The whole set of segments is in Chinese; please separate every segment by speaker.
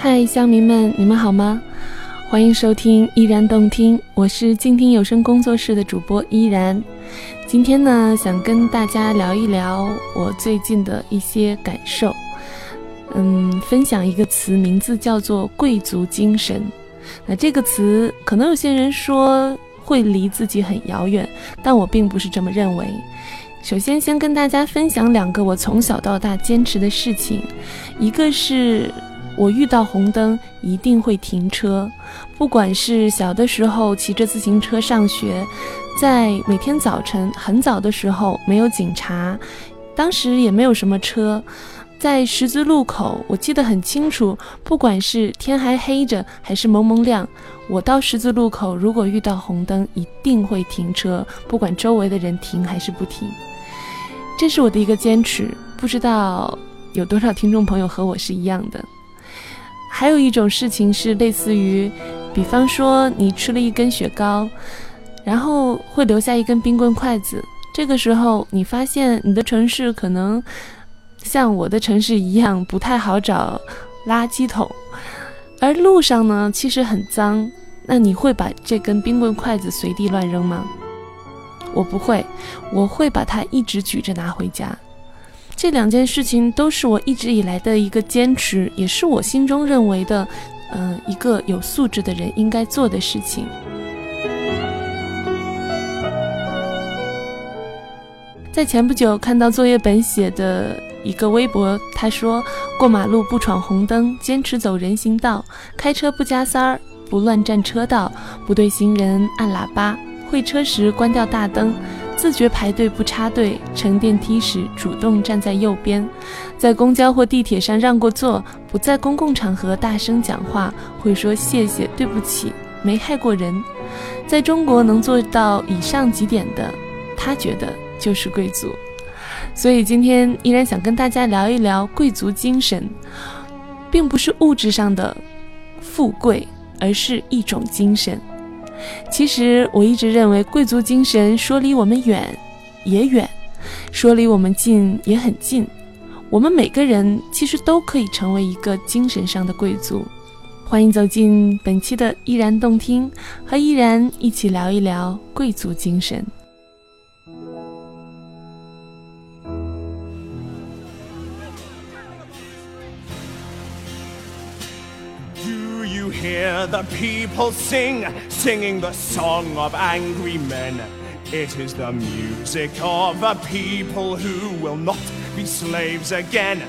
Speaker 1: 嗨，乡民们，你们好吗？欢迎收听依然动听，我是静听有声工作室的主播依然。今天呢，想跟大家聊一聊我最近的一些感受。嗯，分享一个词，名字叫做“贵族精神”。那这个词，可能有些人说会离自己很遥远，但我并不是这么认为。首先，先跟大家分享两个我从小到大坚持的事情，一个是。我遇到红灯一定会停车，不管是小的时候骑着自行车上学，在每天早晨很早的时候没有警察，当时也没有什么车，在十字路口我记得很清楚，不管是天还黑着还是蒙蒙亮，我到十字路口如果遇到红灯一定会停车，不管周围的人停还是不停，这是我的一个坚持，不知道有多少听众朋友和我是一样的。还有一种事情是类似于，比方说你吃了一根雪糕，然后会留下一根冰棍筷子。这个时候你发现你的城市可能像我的城市一样不太好找垃圾桶，而路上呢其实很脏。那你会把这根冰棍筷子随地乱扔吗？我不会，我会把它一直举着拿回家。这两件事情都是我一直以来的一个坚持，也是我心中认为的，嗯，一个有素质的人应该做的事情。在前不久看到作业本写的一个微博，他说：“过马路不闯红灯，坚持走人行道，开车不加塞儿，不乱占车道，不对行人按喇叭，会车时关掉大灯。”自觉排队不插队，乘电梯时主动站在右边，在公交或地铁上让过座，不在公共场合大声讲话，会说谢谢、对不起，没害过人。在中国能做到以上几点的，他觉得就是贵族。所以今天依然想跟大家聊一聊贵族精神，并不是物质上的富贵，而是一种精神。其实我一直认为，贵族精神说离我们远也远，说离我们近也很近。我们每个人其实都可以成为一个精神上的贵族。欢迎走进本期的依然动听，和依然一起聊一聊贵族精神。Hear the people sing, singing the song of angry men. It is the music of a people who will not be slaves again.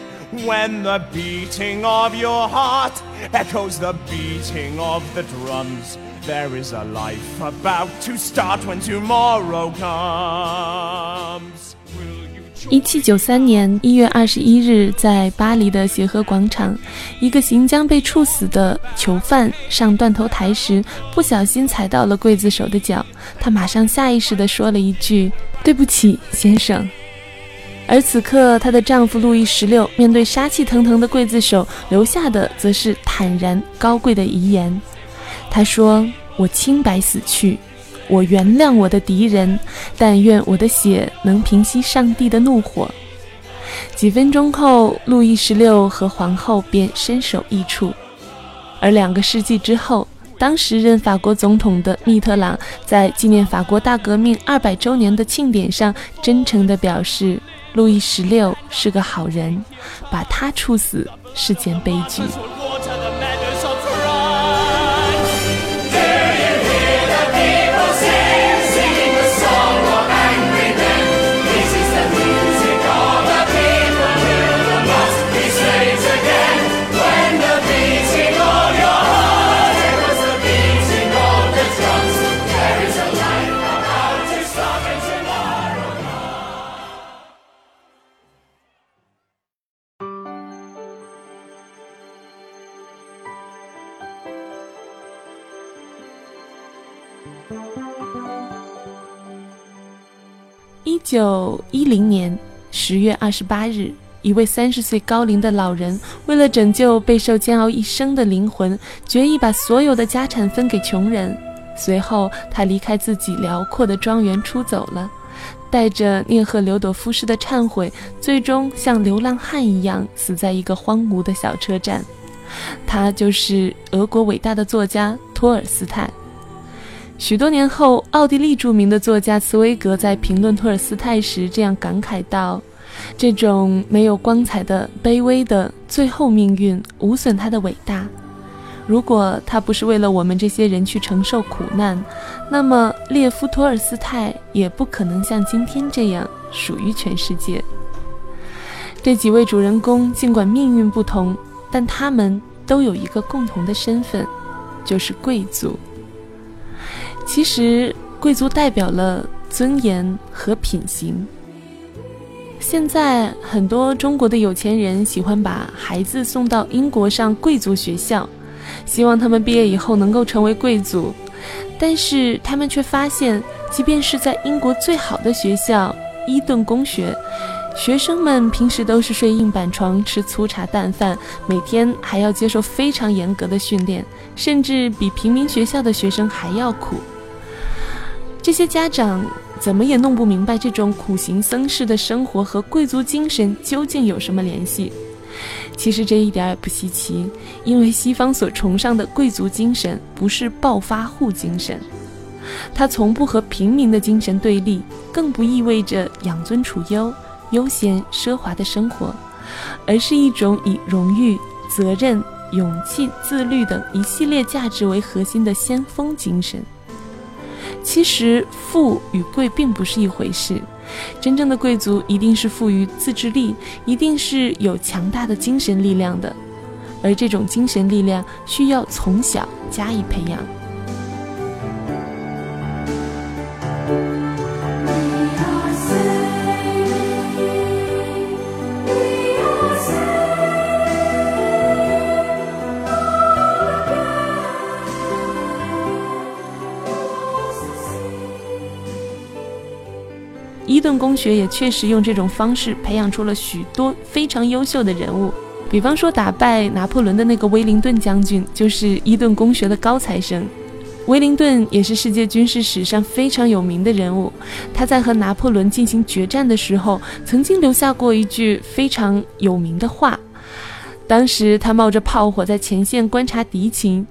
Speaker 1: When the beating of your heart echoes the beating of the drums, there is a life about to start when tomorrow comes. 一七九三年一月二十一日，在巴黎的协和广场，一个行将被处死的囚犯上断头台时，不小心踩到了刽子手的脚，他马上下意识地说了一句：“对不起，先生。”而此刻，她的丈夫路易十六面对杀气腾腾的刽子手，留下的则是坦然高贵的遗言。他说：“我清白死去。”我原谅我的敌人，但愿我的血能平息上帝的怒火。几分钟后，路易十六和皇后便身首异处。而两个世纪之后，当时任法国总统的密特朗在纪念法国大革命二百周年的庆典上，真诚地表示：“路易十六是个好人，把他处死是件悲剧。”一九一零年十月二十八日，一位三十岁高龄的老人，为了拯救备受煎熬一生的灵魂，决意把所有的家产分给穷人。随后，他离开自己辽阔的庄园出走了，带着聂赫留朵夫式的忏悔，最终像流浪汉一样死在一个荒芜的小车站。他就是俄国伟大的作家托尔斯泰。许多年后，奥地利著名的作家茨威格在评论托尔斯泰时这样感慨道：“这种没有光彩的、卑微的最后命运，无损他的伟大。如果他不是为了我们这些人去承受苦难，那么列夫·托尔斯泰也不可能像今天这样属于全世界。”这几位主人公尽管命运不同，但他们都有一个共同的身份，就是贵族。其实，贵族代表了尊严和品行。现在，很多中国的有钱人喜欢把孩子送到英国上贵族学校，希望他们毕业以后能够成为贵族。但是，他们却发现，即便是在英国最好的学校——伊顿公学。学生们平时都是睡硬板床、吃粗茶淡饭，每天还要接受非常严格的训练，甚至比平民学校的学生还要苦。这些家长怎么也弄不明白，这种苦行僧式的生活和贵族精神究竟有什么联系？其实这一点也不稀奇，因为西方所崇尚的贵族精神不是暴发户精神，它从不和平民的精神对立，更不意味着养尊处优。悠闲奢华的生活，而是一种以荣誉、责任、勇气、自律等一系列价值为核心的先锋精神。其实，富与贵并不是一回事。真正的贵族一定是富于自制力，一定是有强大的精神力量的，而这种精神力量需要从小加以培养。伊顿公学也确实用这种方式培养出了许多非常优秀的人物，比方说打败拿破仑的那个威灵顿将军就是伊顿公学的高材生。威灵顿也是世界军事史上非常有名的人物，他在和拿破仑进行决战的时候，曾经留下过一句非常有名的话。当时他冒着炮火在前线观察敌情，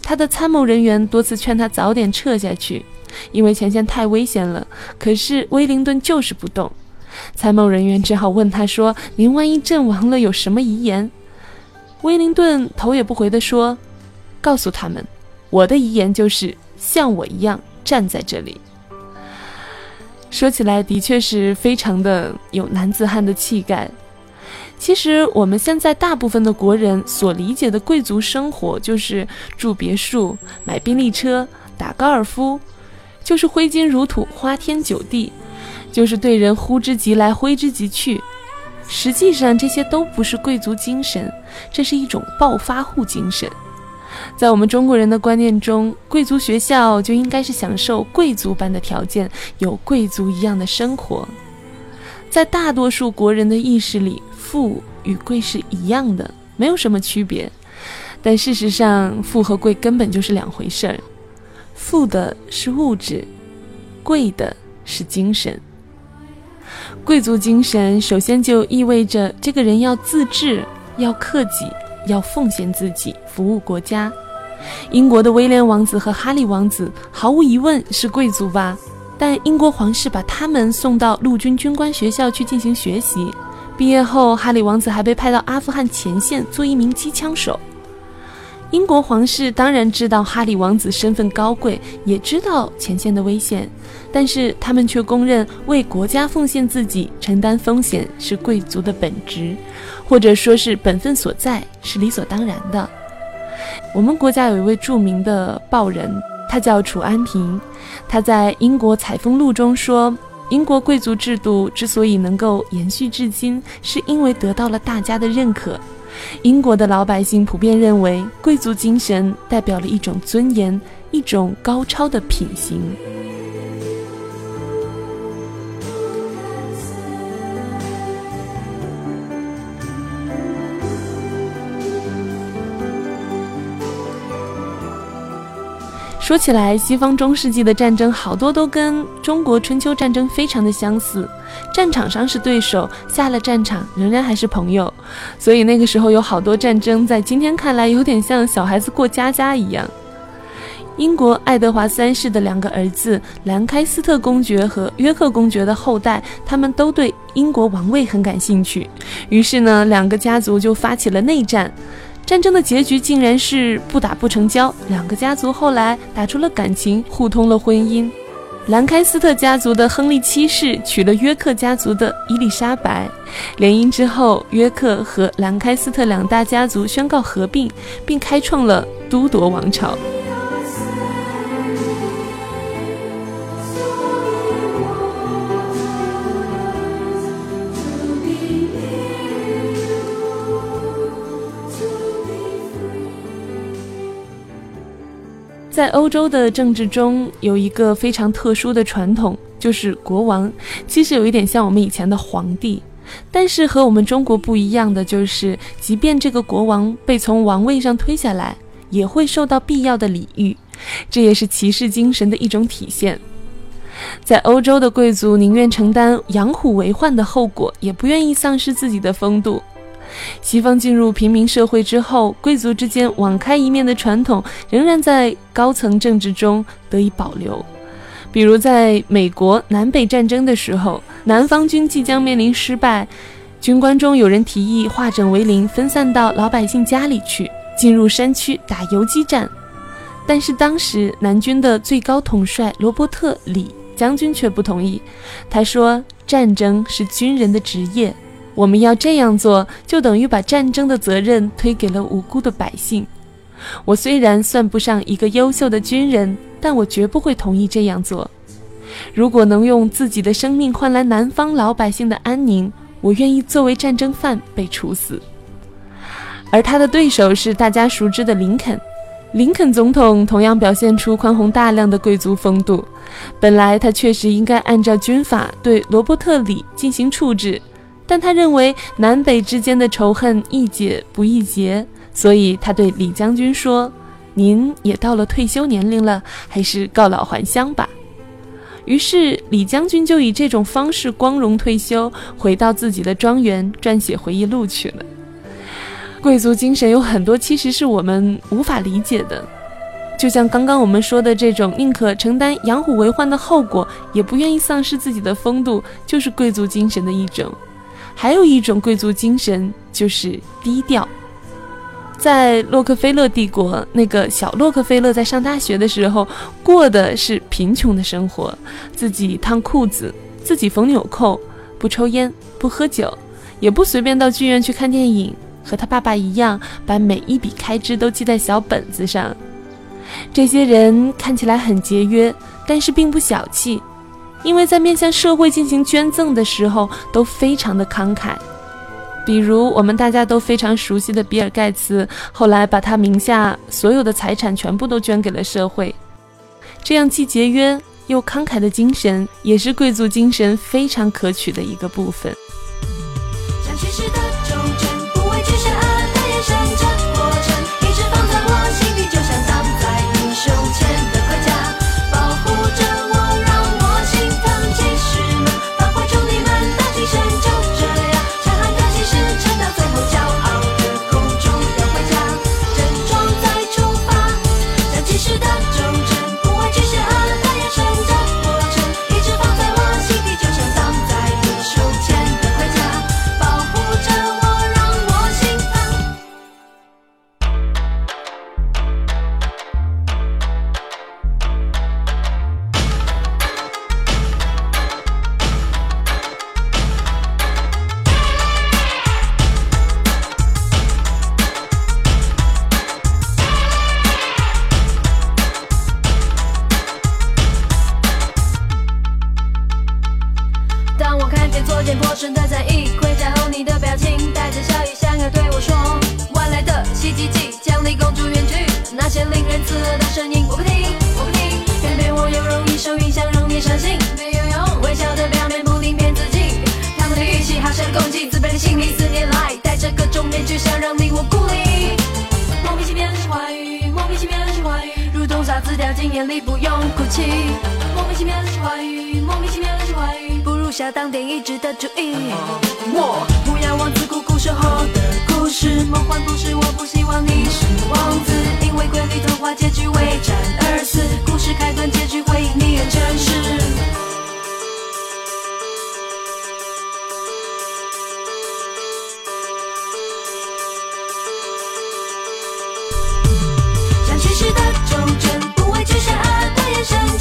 Speaker 1: 他的参谋人员多次劝他早点撤下去。因为前线太危险了，可是威灵顿就是不动。参谋人员只好问他说：“您万一阵亡了，有什么遗言？”威灵顿头也不回地说：“告诉他们，我的遗言就是像我一样站在这里。”说起来的确是非常的有男子汉的气概。其实我们现在大部分的国人所理解的贵族生活，就是住别墅、买宾利车、打高尔夫。就是挥金如土、花天酒地，就是对人呼之即来、挥之即去。实际上，这些都不是贵族精神，这是一种暴发户精神。在我们中国人的观念中，贵族学校就应该是享受贵族般的条件，有贵族一样的生活。在大多数国人的意识里，富与贵是一样的，没有什么区别。但事实上，富和贵根本就是两回事儿。富的是物质，贵的是精神。贵族精神首先就意味着这个人要自治，要克己，要奉献自己，服务国家。英国的威廉王子和哈利王子毫无疑问是贵族吧？但英国皇室把他们送到陆军军官学校去进行学习，毕业后，哈利王子还被派到阿富汗前线做一名机枪手。英国皇室当然知道哈里王子身份高贵，也知道前线的危险，但是他们却公认为国家奉献自己、承担风险是贵族的本职，或者说是本分所在，是理所当然的。我们国家有一位著名的报人，他叫楚安平，他在《英国采风录》中说，英国贵族制度之所以能够延续至今，是因为得到了大家的认可。英国的老百姓普遍认为，贵族精神代表了一种尊严，一种高超的品行。说起来，西方中世纪的战争好多都跟中国春秋战争非常的相似，战场上是对手，下了战场仍然还是朋友。所以那个时候有好多战争，在今天看来有点像小孩子过家家一样。英国爱德华三世的两个儿子兰开斯特公爵和约克公爵的后代，他们都对英国王位很感兴趣，于是呢，两个家族就发起了内战。战争的结局竟然是不打不成交，两个家族后来打出了感情，互通了婚姻。兰开斯特家族的亨利七世娶了约克家族的伊丽莎白，联姻之后，约克和兰开斯特两大家族宣告合并，并开创了都铎王朝。在欧洲的政治中，有一个非常特殊的传统，就是国王。其实有一点像我们以前的皇帝，但是和我们中国不一样的就是，即便这个国王被从王位上推下来，也会受到必要的礼遇。这也是骑士精神的一种体现。在欧洲的贵族宁愿承担养虎为患的后果，也不愿意丧失自己的风度。西方进入平民社会之后，贵族之间网开一面的传统仍然在高层政治中得以保留。比如，在美国南北战争的时候，南方军即将面临失败，军官中有人提议化整为零，分散到老百姓家里去，进入山区打游击战。但是当时南军的最高统帅罗伯特·李将军却不同意，他说：“战争是军人的职业。”我们要这样做，就等于把战争的责任推给了无辜的百姓。我虽然算不上一个优秀的军人，但我绝不会同意这样做。如果能用自己的生命换来南方老百姓的安宁，我愿意作为战争犯被处死。而他的对手是大家熟知的林肯。林肯总统同样表现出宽宏大量的贵族风度。本来他确实应该按照军法对罗伯特里进行处置。但他认为南北之间的仇恨易解不易结，所以他对李将军说：“您也到了退休年龄了，还是告老还乡吧。”于是李将军就以这种方式光荣退休，回到自己的庄园撰写回忆录去了。贵族精神有很多其实是我们无法理解的，就像刚刚我们说的这种宁可承担养虎为患的后果，也不愿意丧失自己的风度，就是贵族精神的一种。还有一种贵族精神，就是低调。在洛克菲勒帝国，那个小洛克菲勒在上大学的时候，过的是贫穷的生活，自己烫裤子，自己缝纽扣，不抽烟，不喝酒，也不随便到剧院去看电影，和他爸爸一样，把每一笔开支都记在小本子上。这些人看起来很节约，但是并不小气。因为在面向社会进行捐赠的时候都非常的慷慨，比如我们大家都非常熟悉的比尔盖茨，后来把他名下所有的财产全部都捐给了社会，这样既节约又慷慨的精神，也是贵族精神非常可取的一个部分。
Speaker 2: 不是我不希望你是王子因为瑰丽童话结局为战而死故事开端结局会因你也真实。像骑士的忠贞不畏惧邪恶的眼神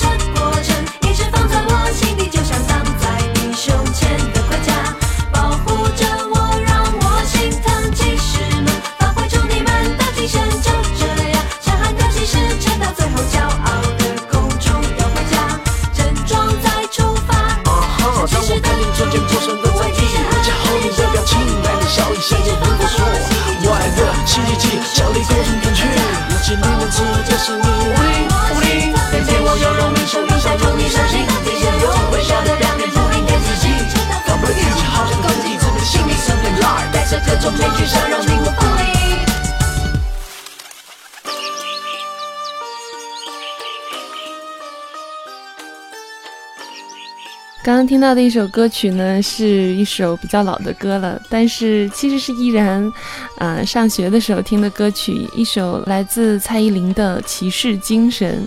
Speaker 2: 一起小李共同远去。有几年的，是你为我努力。再见，我有容易受影响，祝你伤心。微笑的两面，不停给自己。搞不定，好像的不定，自己心里。带着各种面具，想让你我不理。
Speaker 1: 刚刚听到的一首歌曲呢，是一首比较老的歌了，但是其实是依然，啊，上学的时候听的歌曲，一首来自蔡依林的《骑士精神》。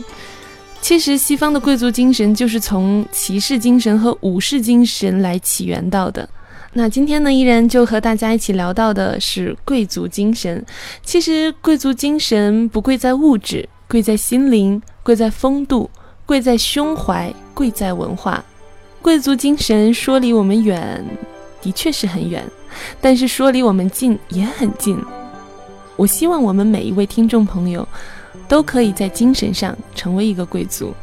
Speaker 1: 其实西方的贵族精神就是从骑士精神和武士精神来起源到的。那今天呢，依然就和大家一起聊到的是贵族精神。其实贵族精神不贵在物质，贵在心灵，贵在风度，贵在胸怀，贵在文化。贵族精神说离我们远，的确是很远，但是说离我们近也很近。我希望我们每一位听众朋友，都可以在精神上成为一个贵族。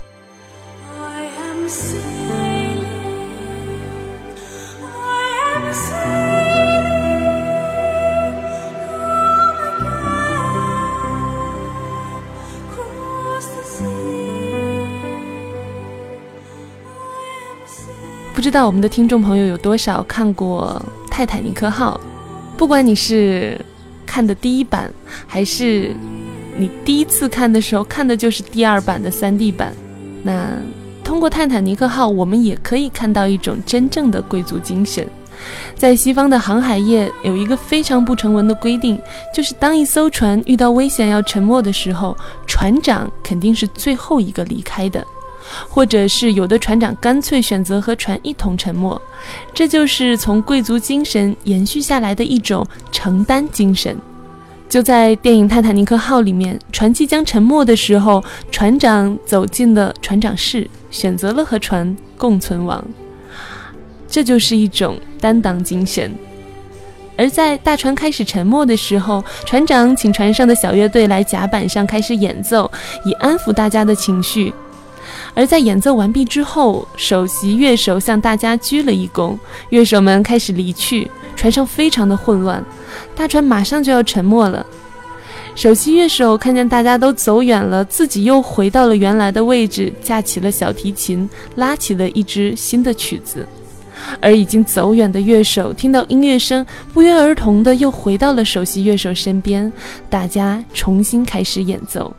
Speaker 1: 不知道我们的听众朋友有多少看过《泰坦尼克号》？不管你是看的第一版，还是你第一次看的时候看的就是第二版的 3D 版，那通过《泰坦尼克号》，我们也可以看到一种真正的贵族精神。在西方的航海业有一个非常不成文的规定，就是当一艘船遇到危险要沉没的时候，船长肯定是最后一个离开的。或者是有的船长干脆选择和船一同沉没，这就是从贵族精神延续下来的一种承担精神。就在电影《泰坦尼克号》里面，船即将沉没的时候，船长走进了船长室，选择了和船共存亡，这就是一种担当精神。而在大船开始沉没的时候，船长请船上的小乐队来甲板上开始演奏，以安抚大家的情绪。而在演奏完毕之后，首席乐手向大家鞠了一躬，乐手们开始离去，船上非常的混乱，大船马上就要沉没了。首席乐手看见大家都走远了，自己又回到了原来的位置，架起了小提琴，拉起了一支新的曲子。而已经走远的乐手听到音乐声，不约而同的又回到了首席乐手身边，大家重新开始演奏。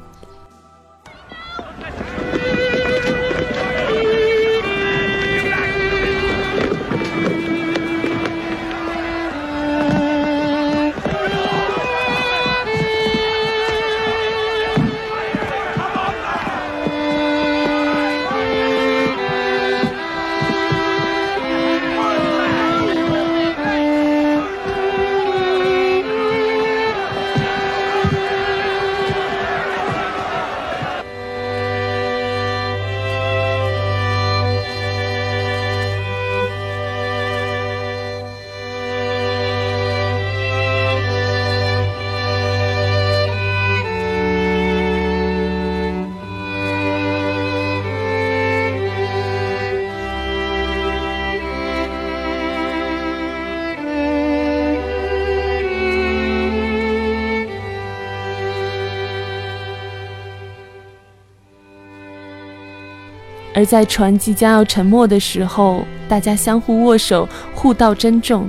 Speaker 1: 而在船即将要沉没的时候，大家相互握手，互道珍重。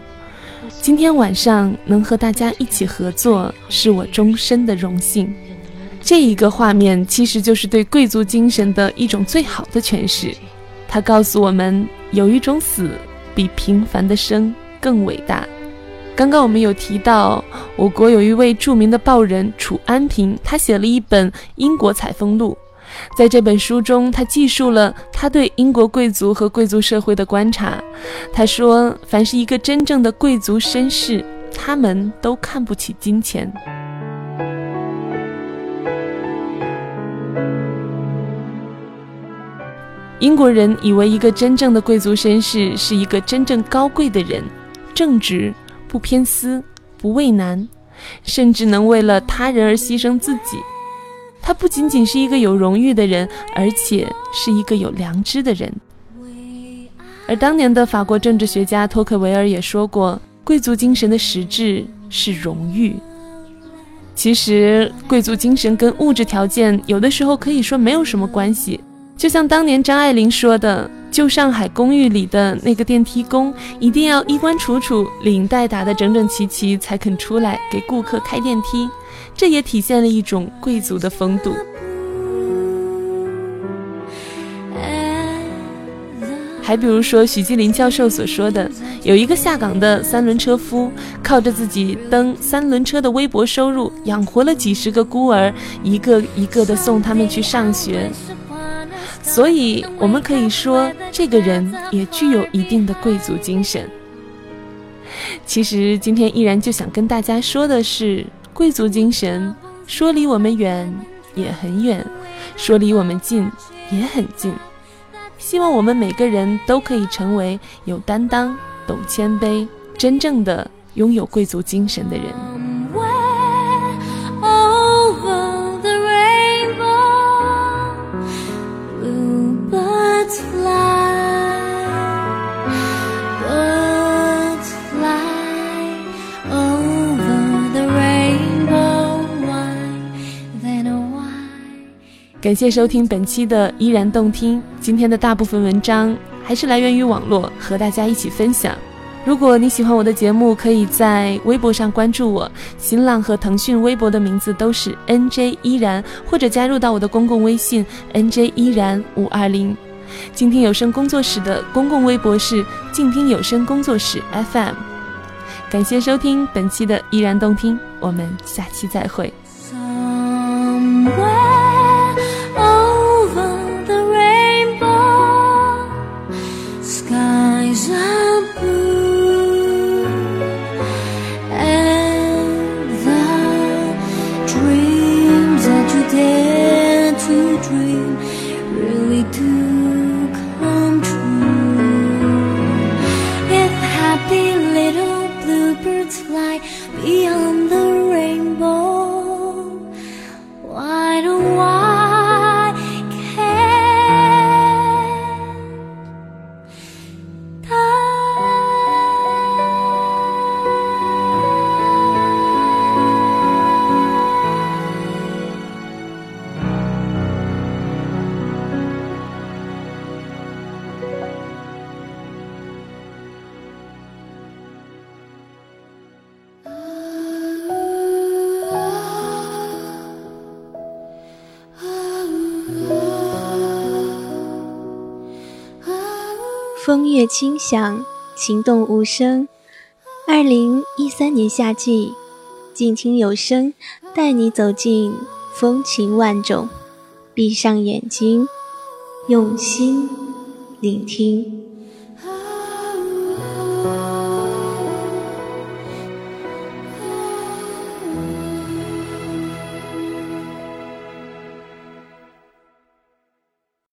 Speaker 1: 今天晚上能和大家一起合作，是我终身的荣幸。这一个画面其实就是对贵族精神的一种最好的诠释。它告诉我们，有一种死比平凡的生更伟大。刚刚我们有提到，我国有一位著名的报人楚安平，他写了一本《英国采风录》。在这本书中，他记述了他对英国贵族和贵族社会的观察。他说：“凡是一个真正的贵族绅士，他们都看不起金钱。英国人以为一个真正的贵族绅士是一个真正高贵的人，正直。”不偏私，不畏难，甚至能为了他人而牺牲自己。他不仅仅是一个有荣誉的人，而且是一个有良知的人。而当年的法国政治学家托克维尔也说过：“贵族精神的实质是荣誉。”其实，贵族精神跟物质条件有的时候可以说没有什么关系。就像当年张爱玲说的。旧上海公寓里的那个电梯工，一定要衣冠楚楚、领带打得整整齐齐，才肯出来给顾客开电梯。这也体现了一种贵族的风度。还比如说许继林教授所说的，有一个下岗的三轮车夫，靠着自己蹬三轮车的微薄收入，养活了几十个孤儿，一个一个的送他们去上学。所以，我们可以说，这个人也具有一定的贵族精神。其实，今天依然就想跟大家说的是，贵族精神说离我们远也很远，说离我们近也很近。希望我们每个人都可以成为有担当、懂谦卑、真正的拥有贵族精神的人。感谢收听本期的依然动听。今天的大部分文章还是来源于网络，和大家一起分享。如果你喜欢我的节目，可以在微博上关注我，新浪和腾讯微博的名字都是 NJ 依然，或者加入到我的公共微信 NJ 依然五二零。静听有声工作室的公共微博是静听有声工作室 FM。感谢收听本期的依然动听，我们下期再会。
Speaker 3: 风月轻响，情动无声。二零一三年夏季，静听有声，带你走进风情万种。闭上眼睛，用心聆听。